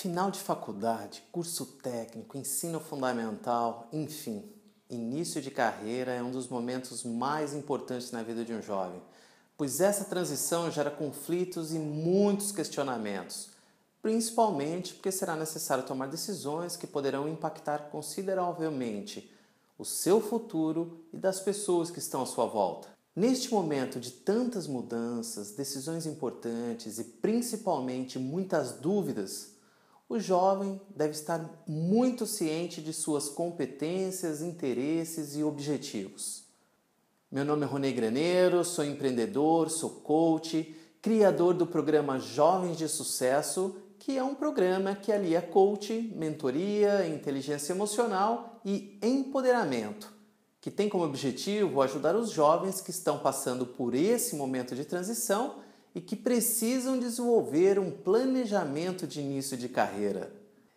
Final de faculdade, curso técnico, ensino fundamental, enfim, início de carreira é um dos momentos mais importantes na vida de um jovem, pois essa transição gera conflitos e muitos questionamentos, principalmente porque será necessário tomar decisões que poderão impactar consideravelmente o seu futuro e das pessoas que estão à sua volta. Neste momento de tantas mudanças, decisões importantes e principalmente muitas dúvidas, o jovem deve estar muito ciente de suas competências, interesses e objetivos. Meu nome é Ronei Graneiro, sou empreendedor, sou coach, criador do programa Jovens de Sucesso, que é um programa que alia coach, mentoria, inteligência emocional e empoderamento, que tem como objetivo ajudar os jovens que estão passando por esse momento de transição e que precisam desenvolver um planejamento de início de carreira.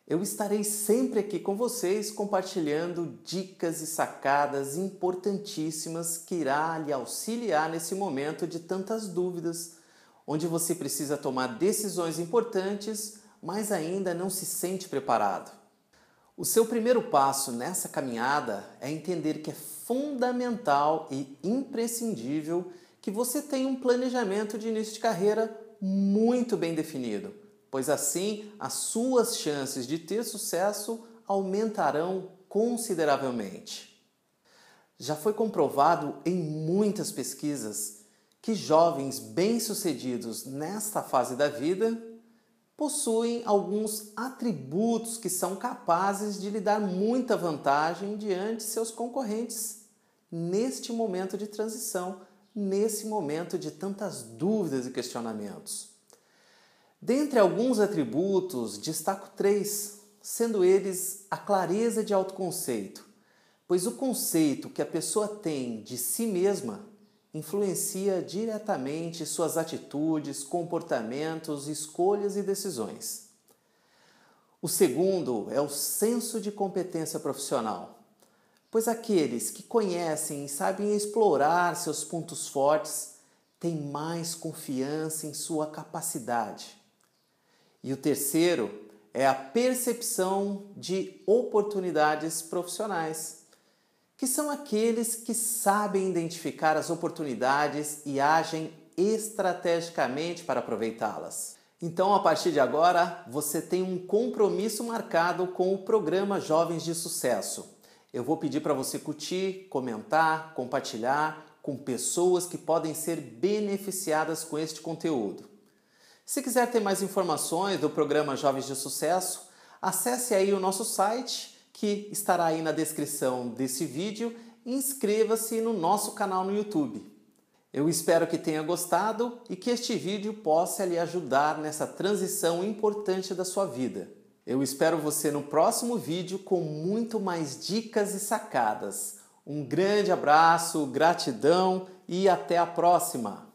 Eu estarei sempre aqui com vocês compartilhando dicas e sacadas importantíssimas que irá lhe auxiliar nesse momento de tantas dúvidas, onde você precisa tomar decisões importantes, mas ainda não se sente preparado. O seu primeiro passo nessa caminhada é entender que é fundamental e imprescindível que você tenha um planejamento de início de carreira muito bem definido, pois assim as suas chances de ter sucesso aumentarão consideravelmente. Já foi comprovado em muitas pesquisas que jovens bem-sucedidos nesta fase da vida possuem alguns atributos que são capazes de lhe dar muita vantagem diante de seus concorrentes neste momento de transição nesse momento de tantas dúvidas e questionamentos. Dentre alguns atributos, destaco três, sendo eles a clareza de autoconceito, pois o conceito que a pessoa tem de si mesma influencia diretamente suas atitudes, comportamentos, escolhas e decisões. O segundo é o senso de competência profissional pois aqueles que conhecem e sabem explorar seus pontos fortes têm mais confiança em sua capacidade. E o terceiro é a percepção de oportunidades profissionais, que são aqueles que sabem identificar as oportunidades e agem estrategicamente para aproveitá-las. Então, a partir de agora, você tem um compromisso marcado com o programa Jovens de Sucesso eu vou pedir para você curtir, comentar, compartilhar com pessoas que podem ser beneficiadas com este conteúdo. Se quiser ter mais informações do programa Jovens de Sucesso, acesse aí o nosso site que estará aí na descrição desse vídeo e inscreva-se no nosso canal no YouTube. Eu espero que tenha gostado e que este vídeo possa lhe ajudar nessa transição importante da sua vida. Eu espero você no próximo vídeo com muito mais dicas e sacadas. Um grande abraço, gratidão e até a próxima!